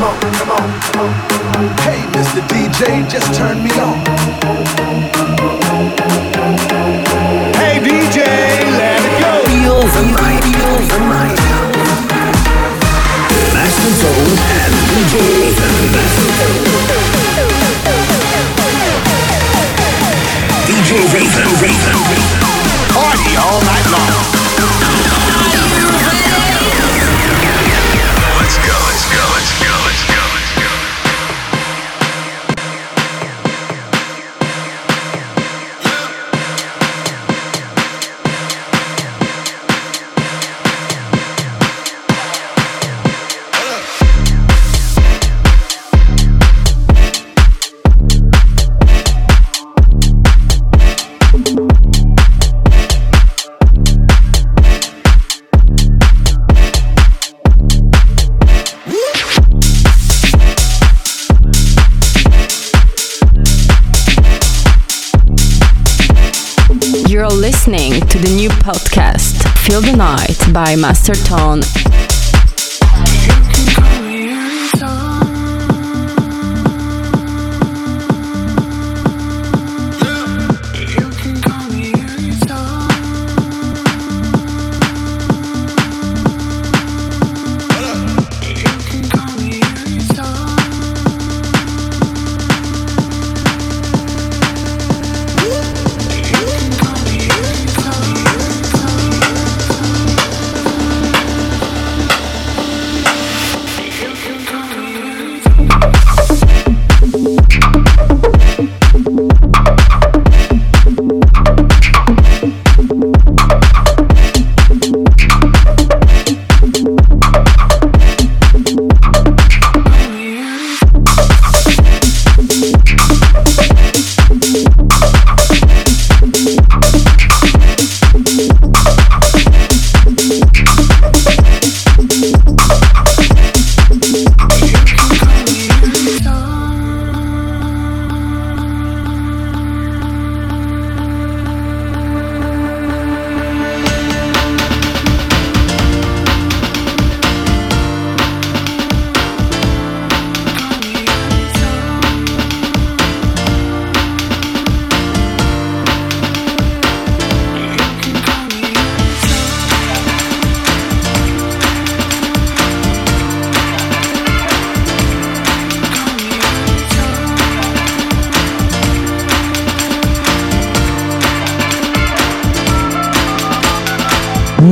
come on, come on, come on. Hey, Mr. DJ, just turn me on. Hey, DJ, let it go. Feel the night, feel the night. Master Tone and DJ Ethan. DJ Ethan, Ethan. Party all night long. By Master Tone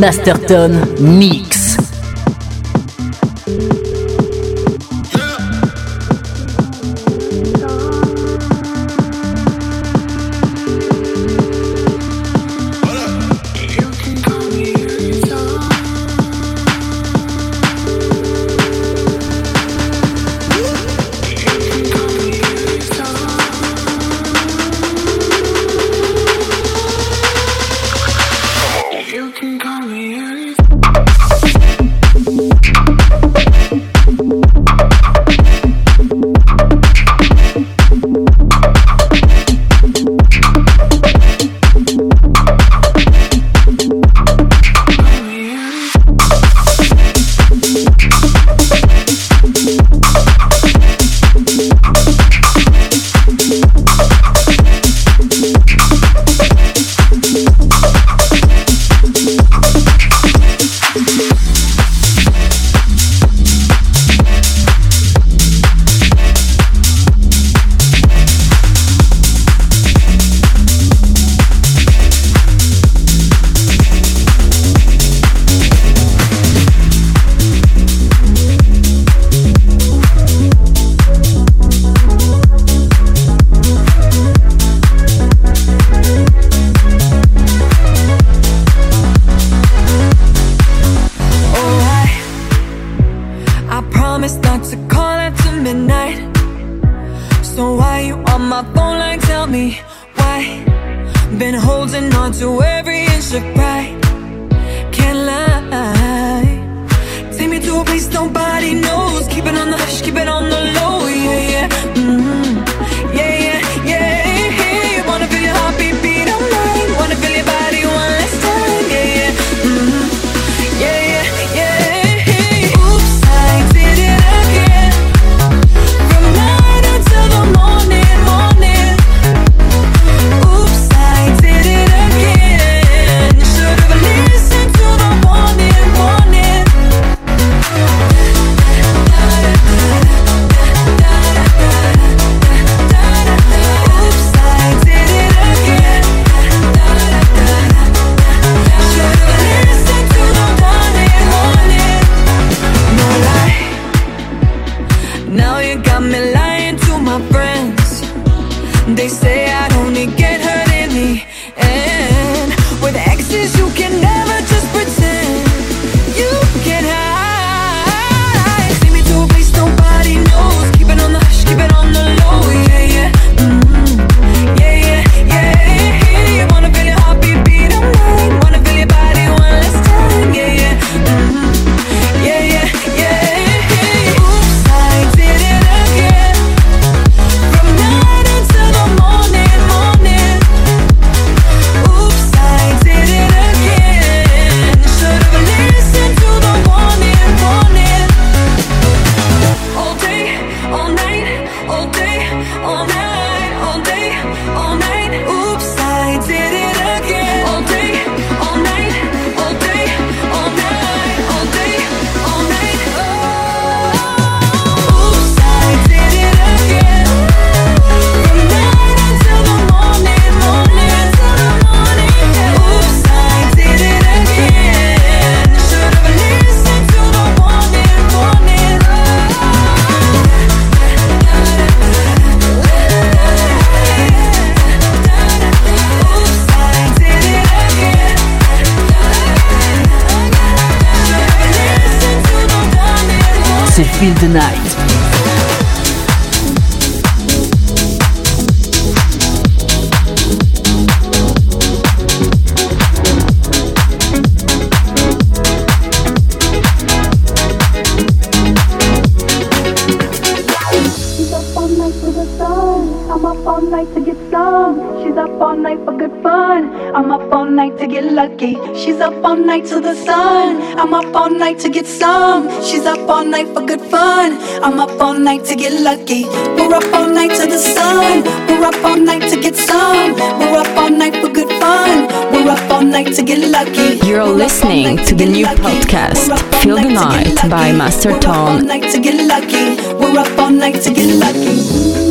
Masterton Mix. Some. She's up all night for good fun. I'm up all night to get lucky. We're up all night to the sun. We're up all night to get some. We're up all night for good fun. We're up all night to get lucky. You're listening to the new podcast, Feel the Night by Master Tone. We're up all night to get lucky. We're up all night to get lucky.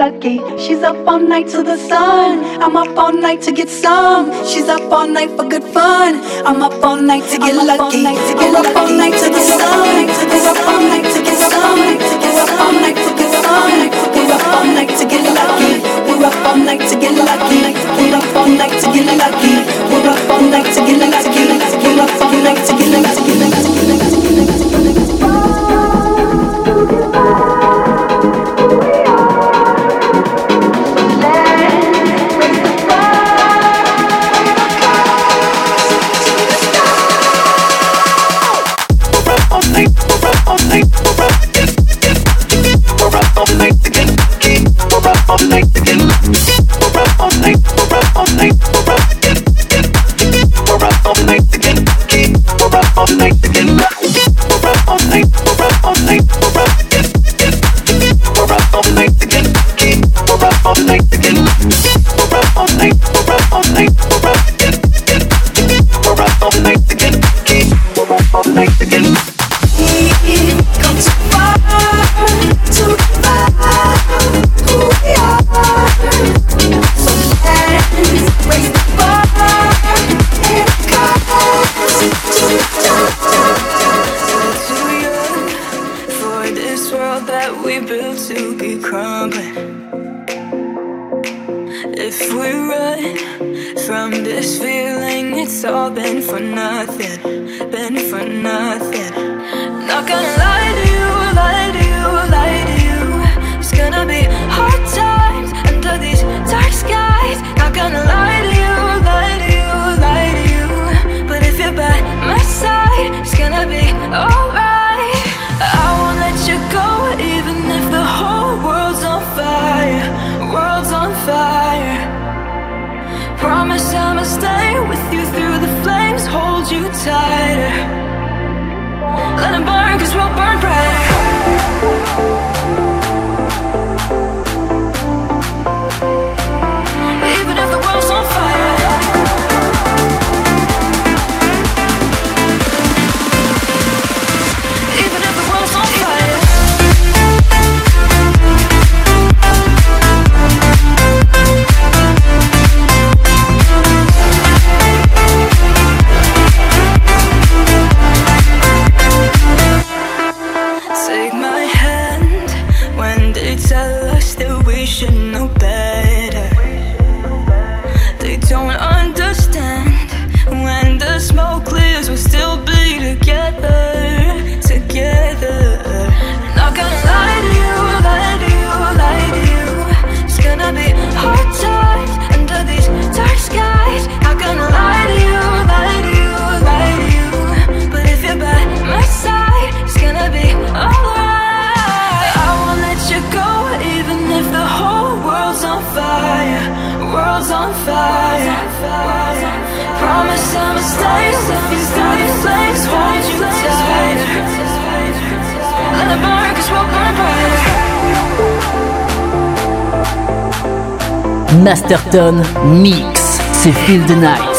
Lucky. She's up all night to the sun. I'm up all night to get some. She's up all night for good fun. I'm up all night to get lucky. I'm up all night to the sun. We're up all night to get some. We're up all night for good fun. We're up all night to get lucky. We're up all night to get lucky. We're up all night to get lucky. Masterton Mix, c'est Feel the Night.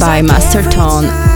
By Master Tone.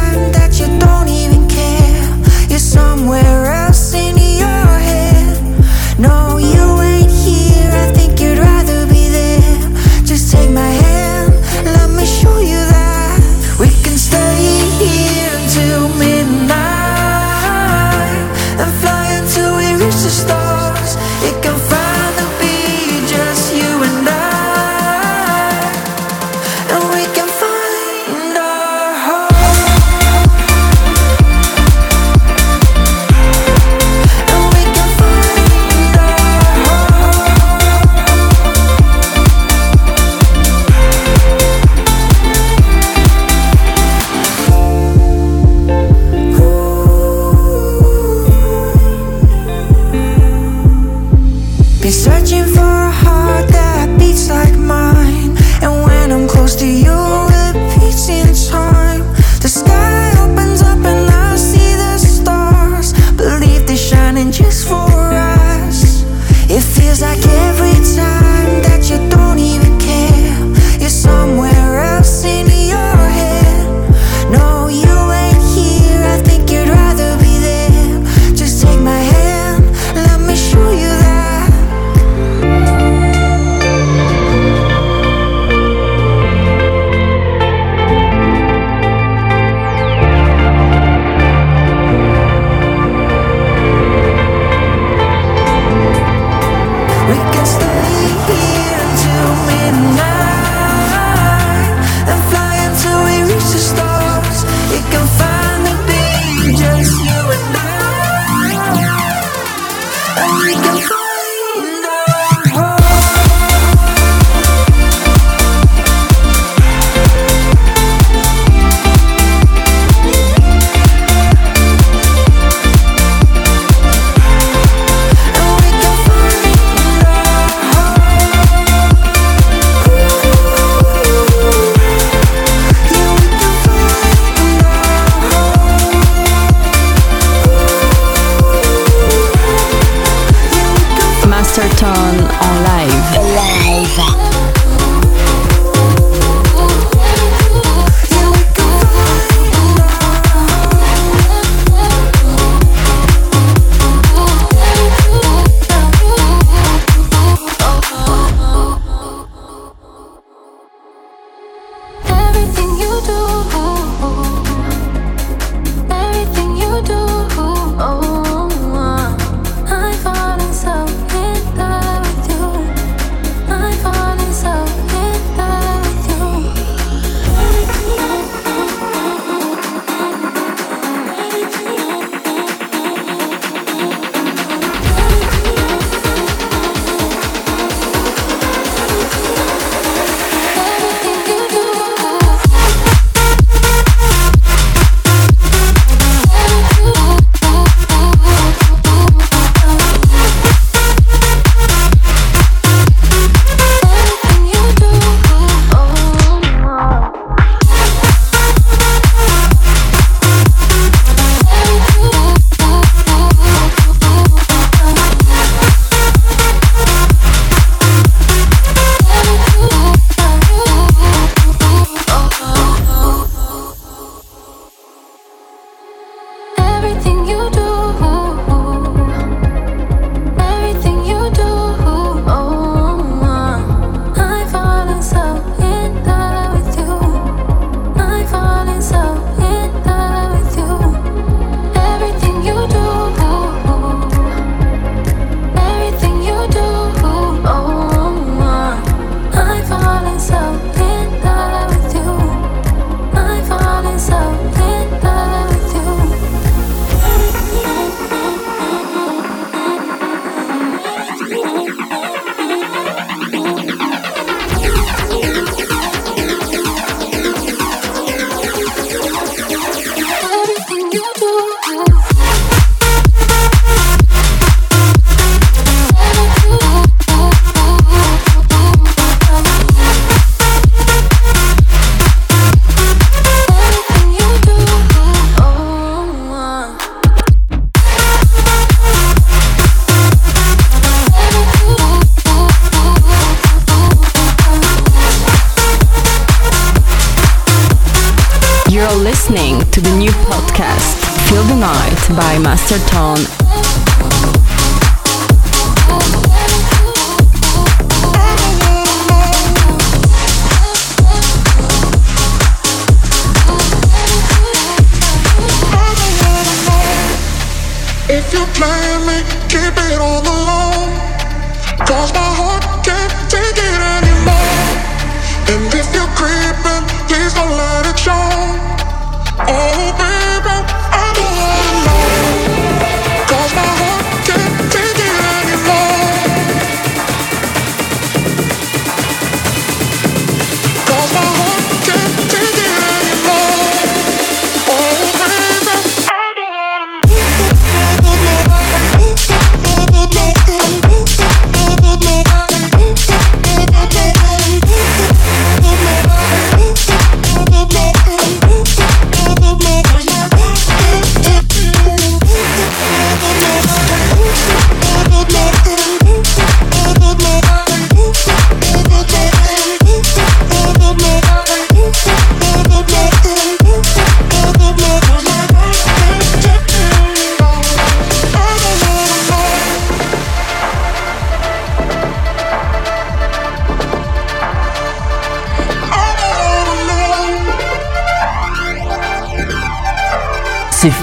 Master Tone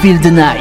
Feel the Night.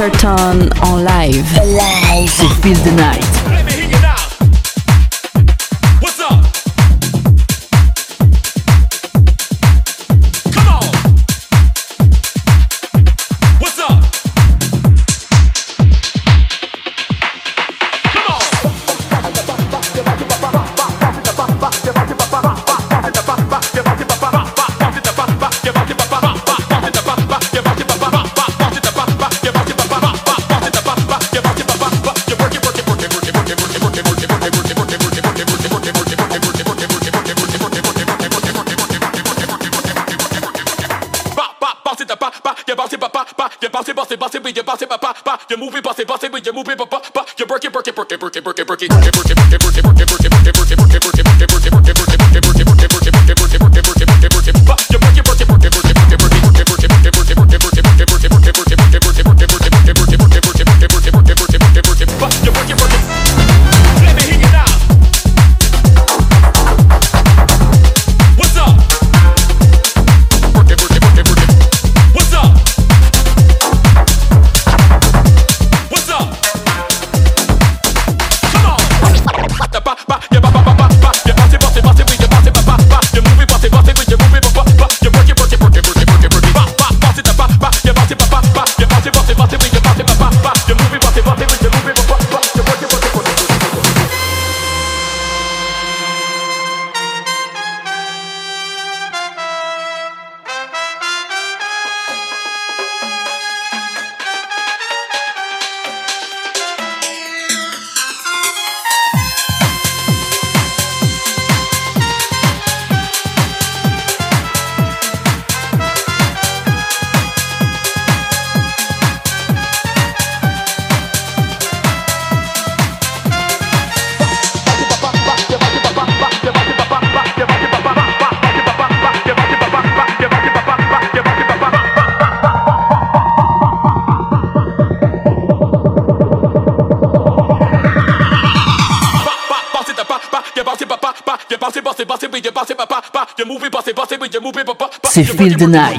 Surton en live. Alive. To feel the night. Save the night.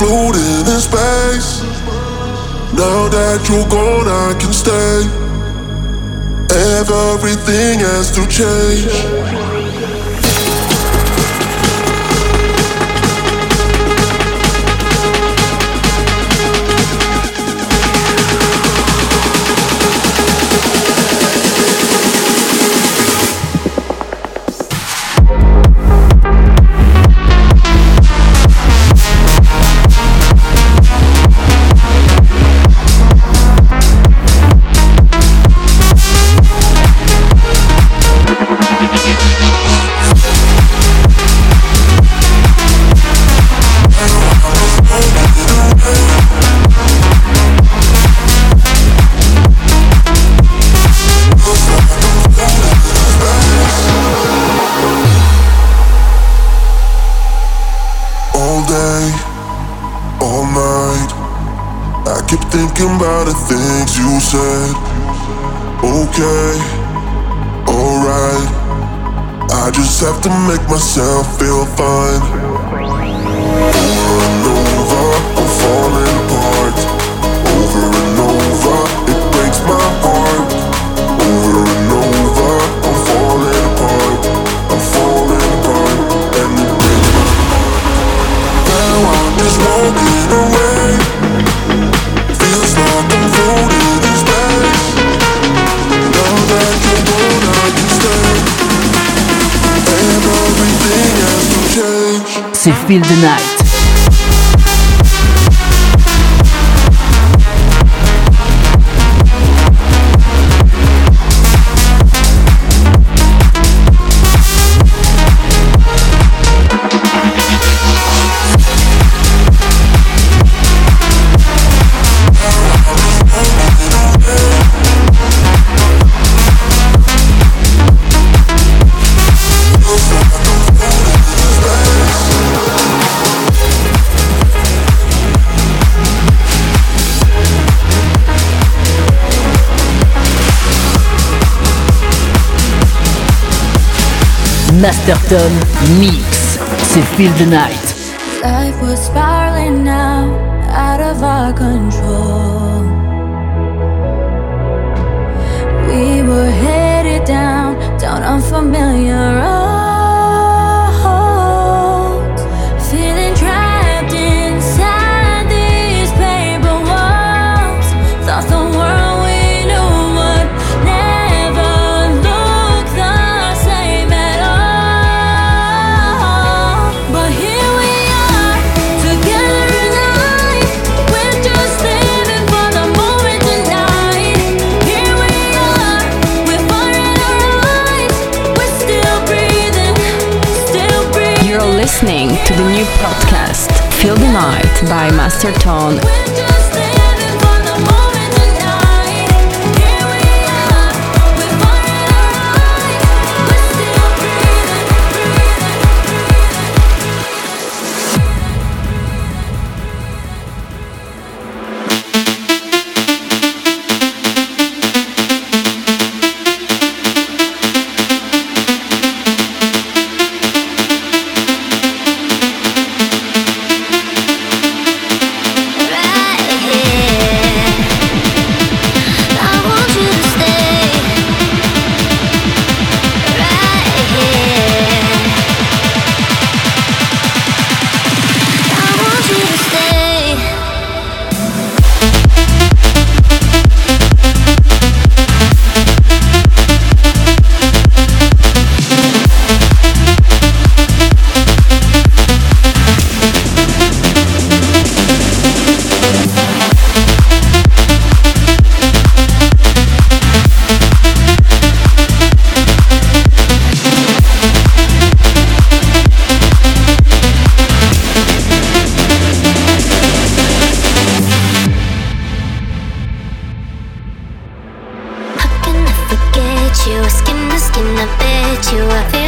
Floating in space. Now that you're gone, I can stay. Everything has to change. Myself feel the Night. Master Tone Mix. C'est Feel the Night. Life was spiraling now, out of our control. We were headed down, down unfamiliar roads. Night by Master Tone. We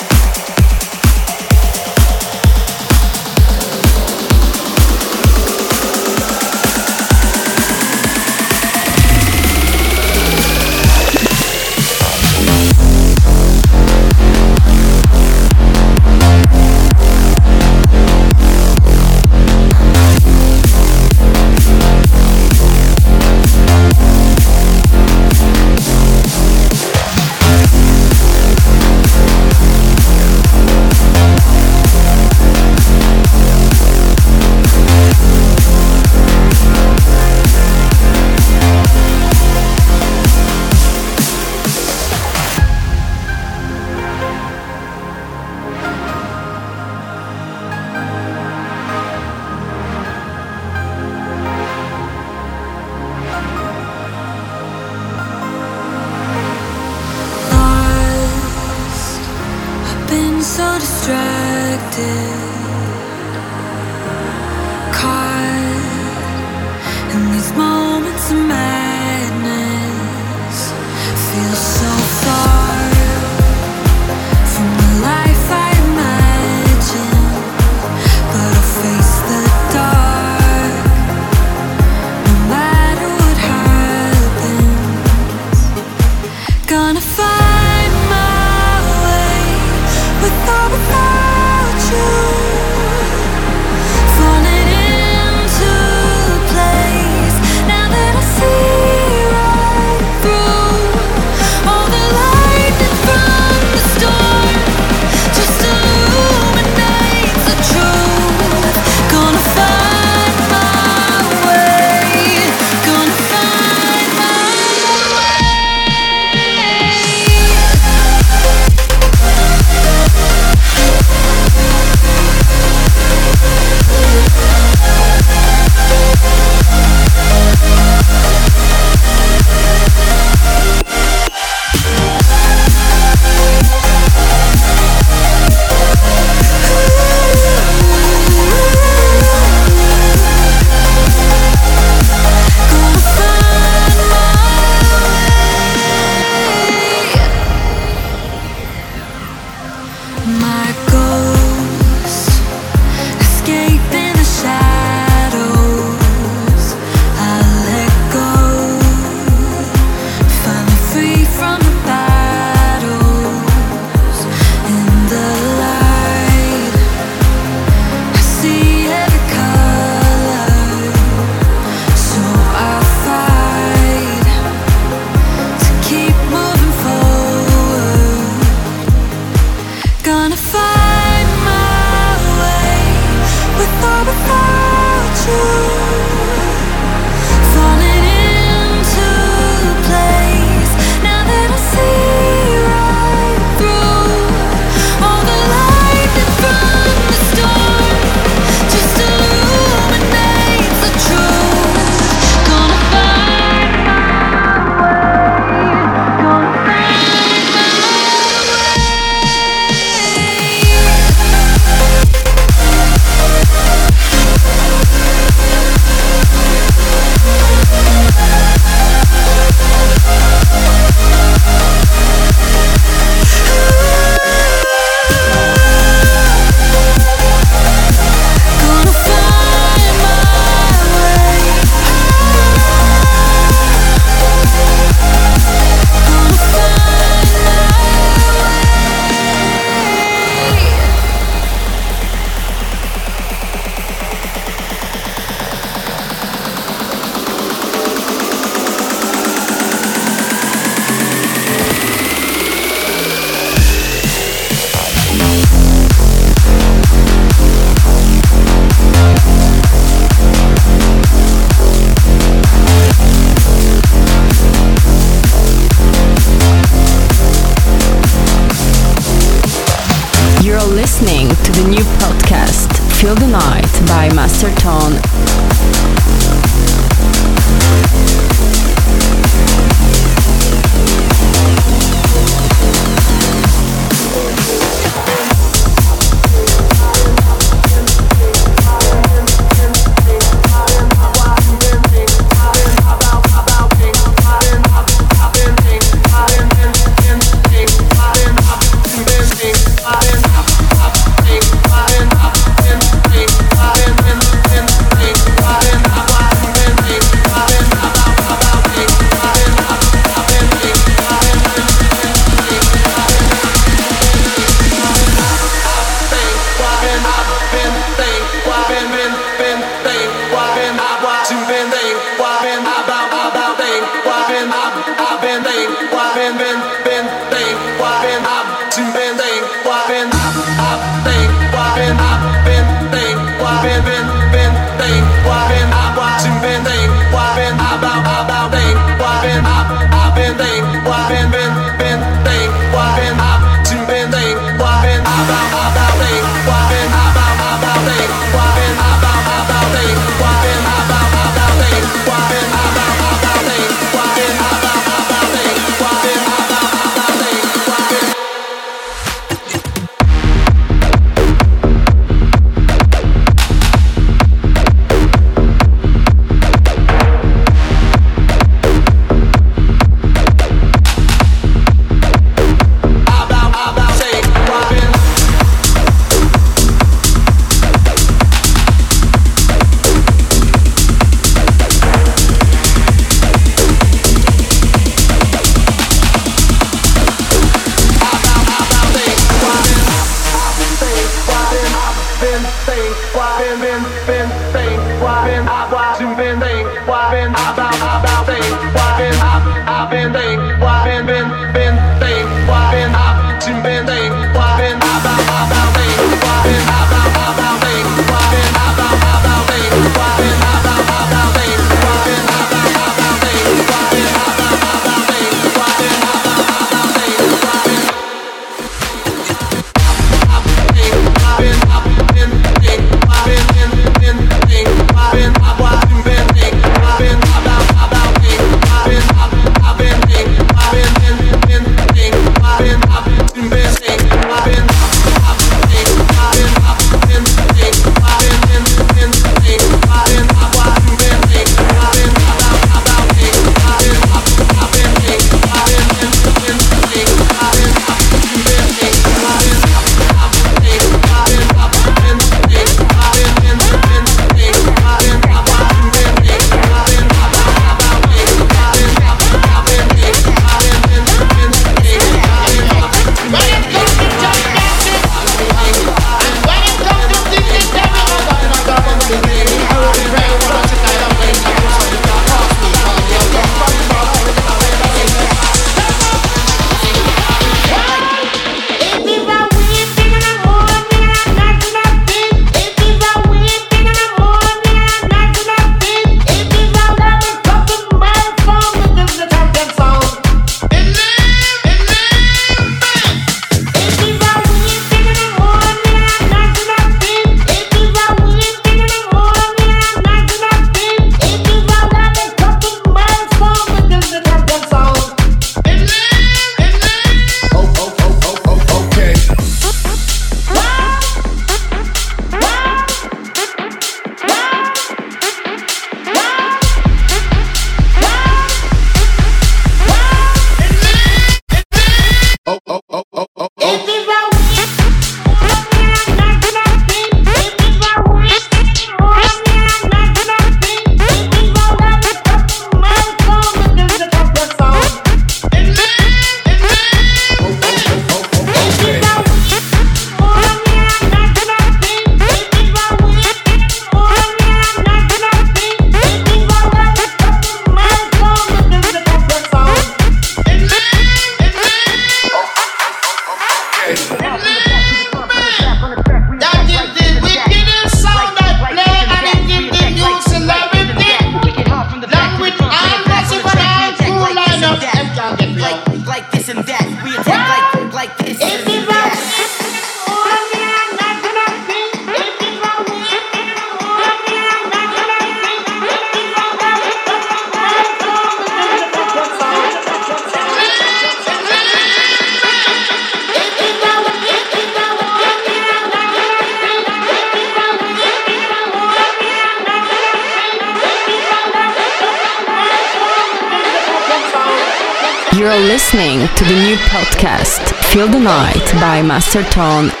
Master Tone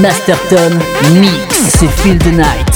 Masterton Mix, c'est Feel the Night.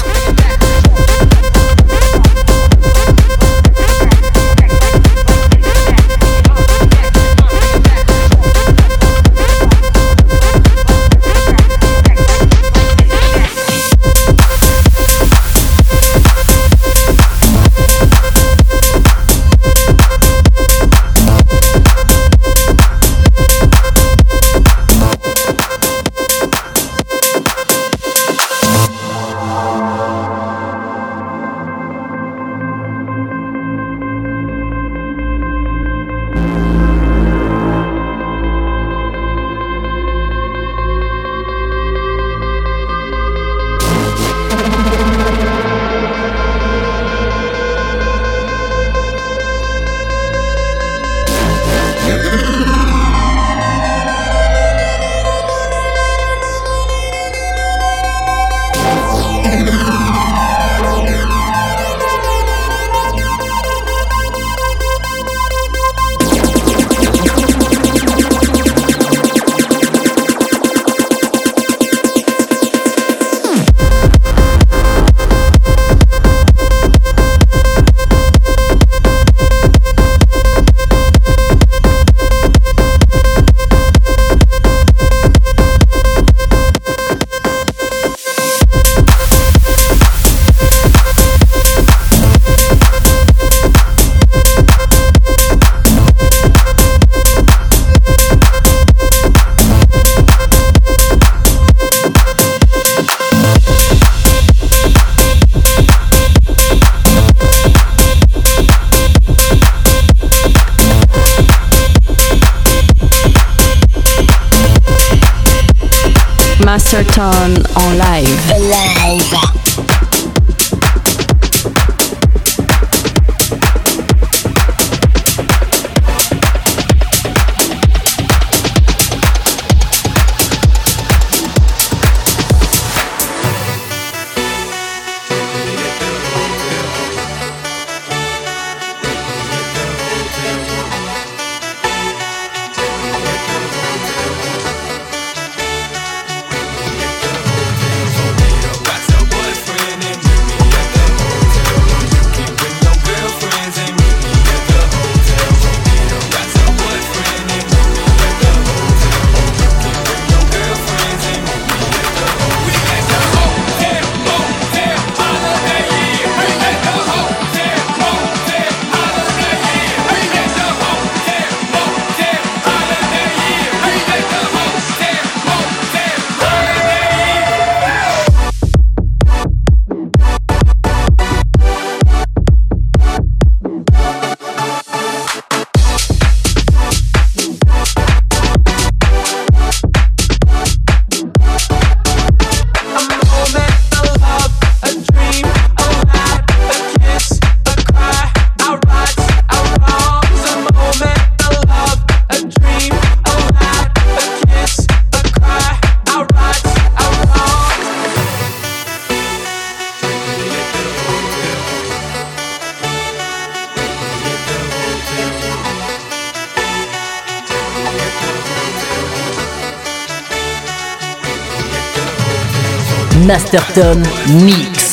Masterton Mix.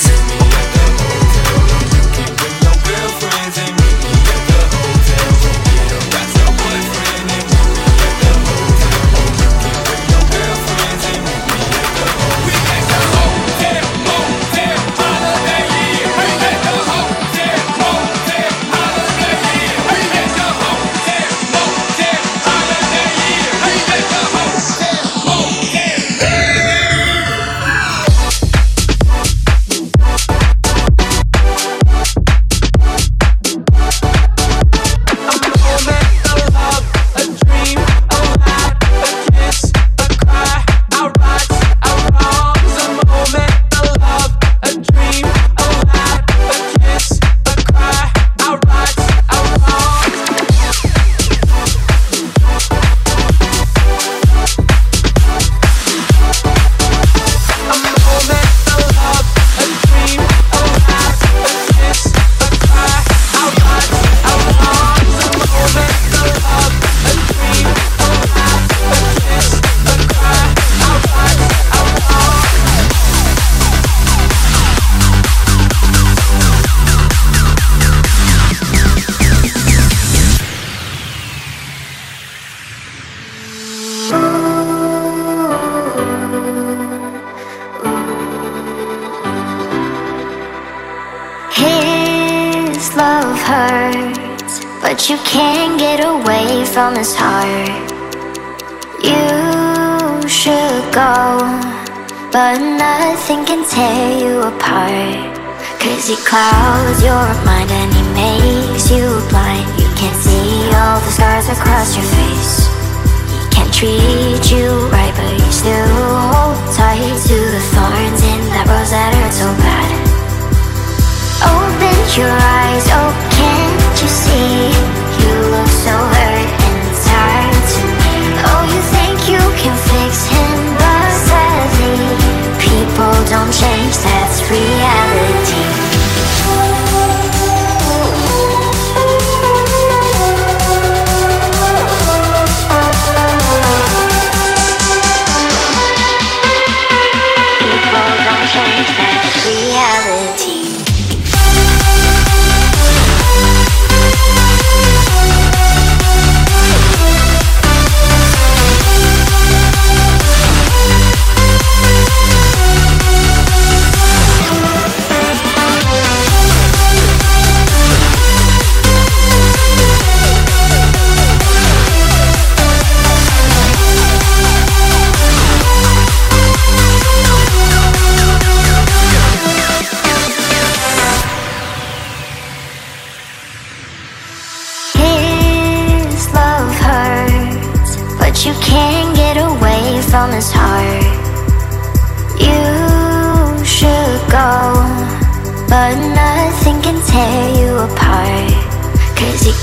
Tear you apart. Cause he clouds your mind and he makes you blind. You can't see all the scars across your face. He can't treat you right, but you still hold tight to the thorns in that rose that hurt so bad. Open your eyes, oh, can't you see? People don't change, that's reality.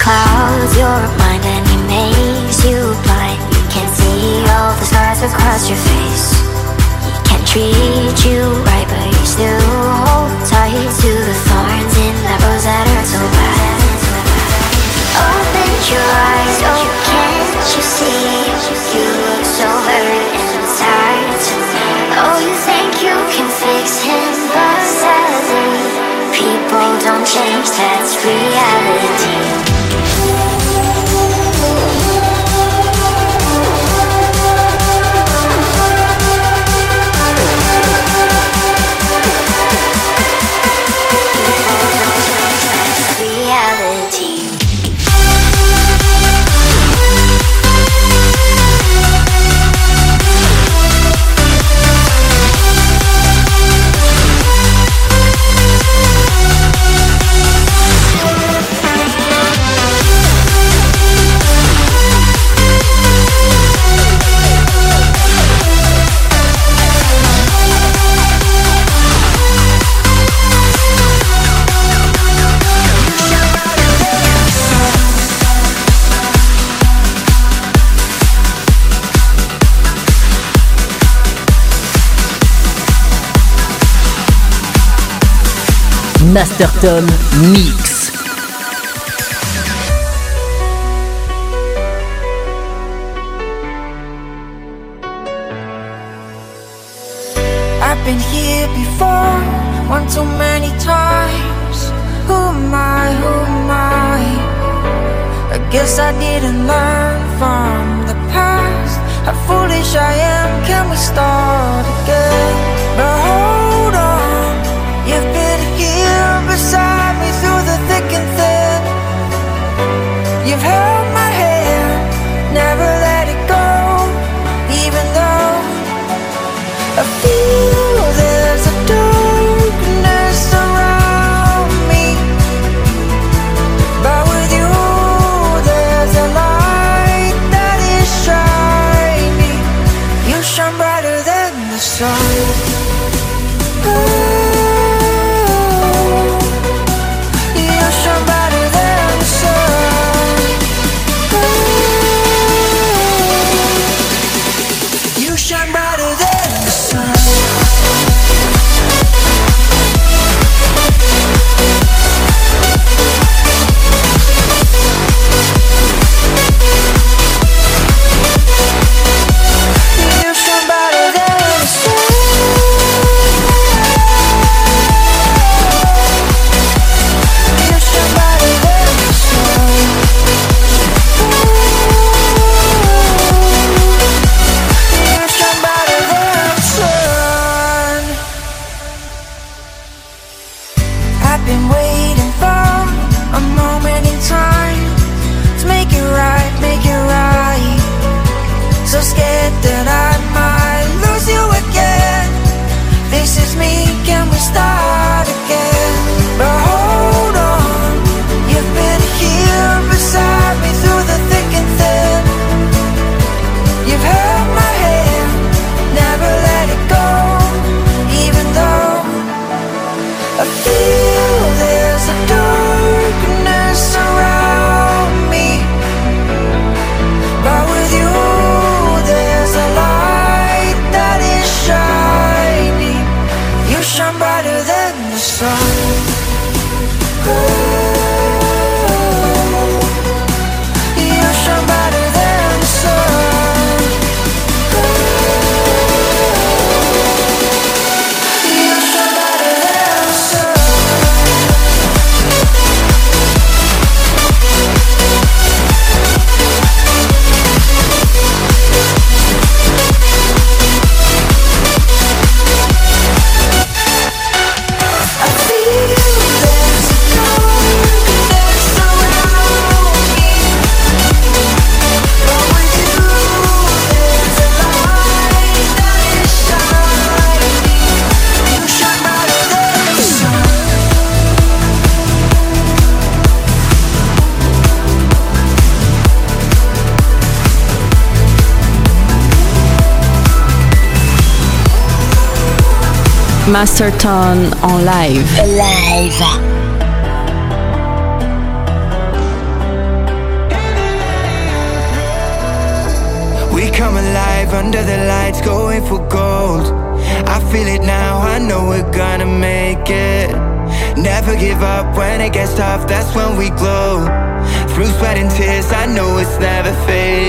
Clouds your mind and he makes you blind. You can't see all the scars across your face. He can't treat you right, but you still hold tight to the thorns in that rose that hurt so bad. Open your eyes, oh can't you see? You look so hurt tired. Oh, you think you can fix him, but sadly, people don't change, that's reality. Master Tone Mix. Master Tone en live. Live. come alive under the lights, going for gold. I feel it now, I know we're gonna make it. Never give up when it gets tough, that's when we glow. Through sweat and tears, I know it's never fading.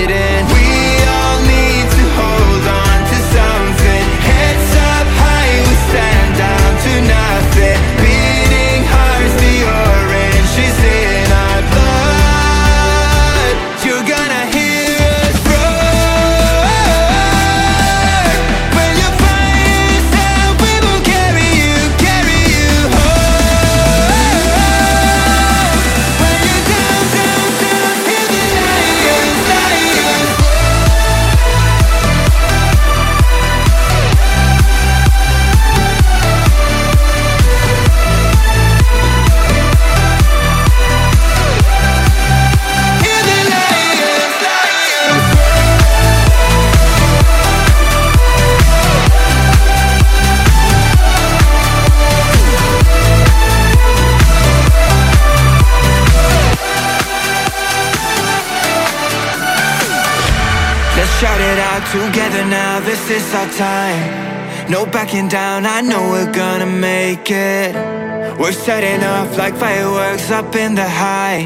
in the high.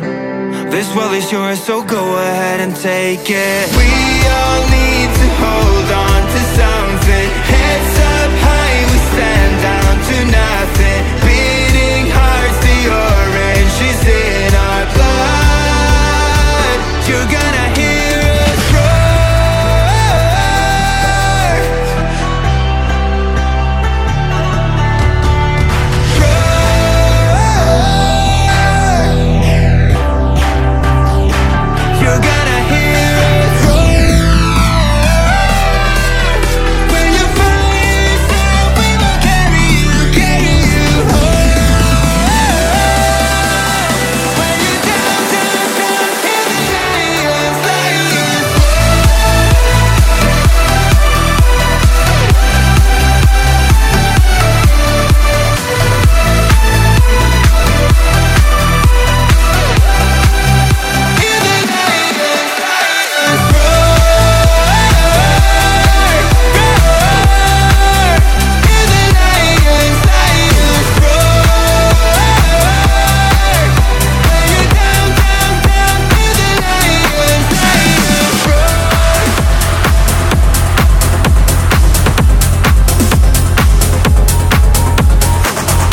This world is yours, so go ahead and take it.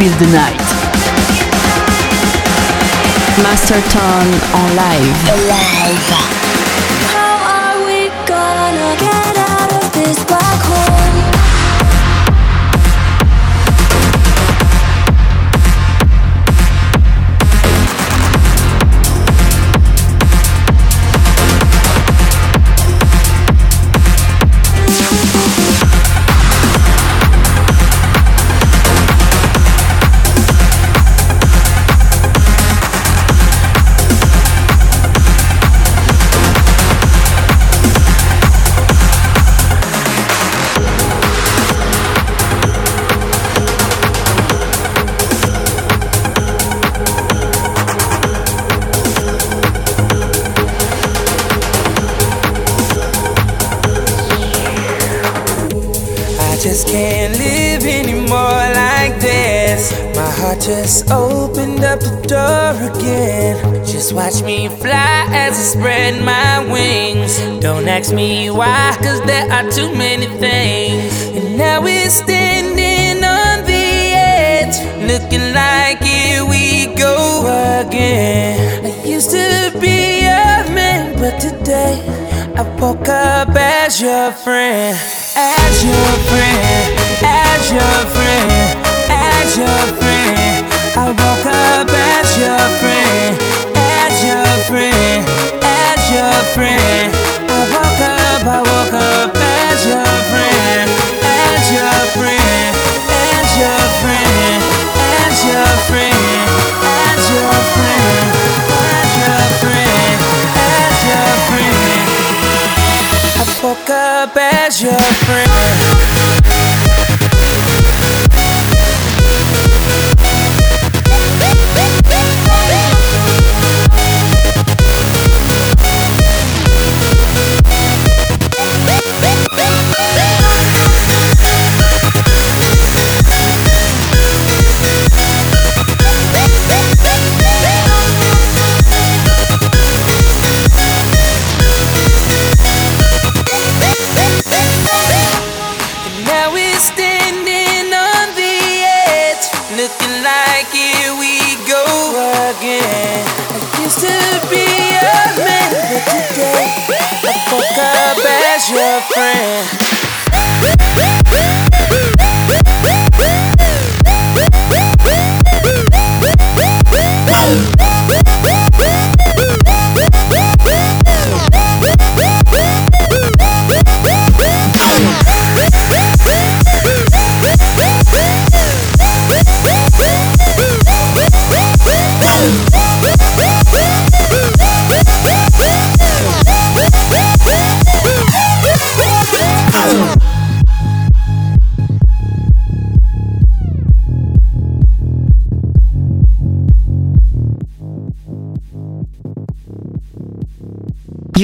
Feel the Night. Master Tone en live. Live. Spread my wings. Don't ask me why, cause there are too many things. And now we're standing on the edge, looking like here we go again. I used to be a man, but today I woke up as your friend, as your friend, as your friend, as your friend. I woke up as your friend, I woke up, I woke up as your friend, as your friend, as your friend, as your friend, as your friend, as your friend, as your friend. I woke up as your friend.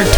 You're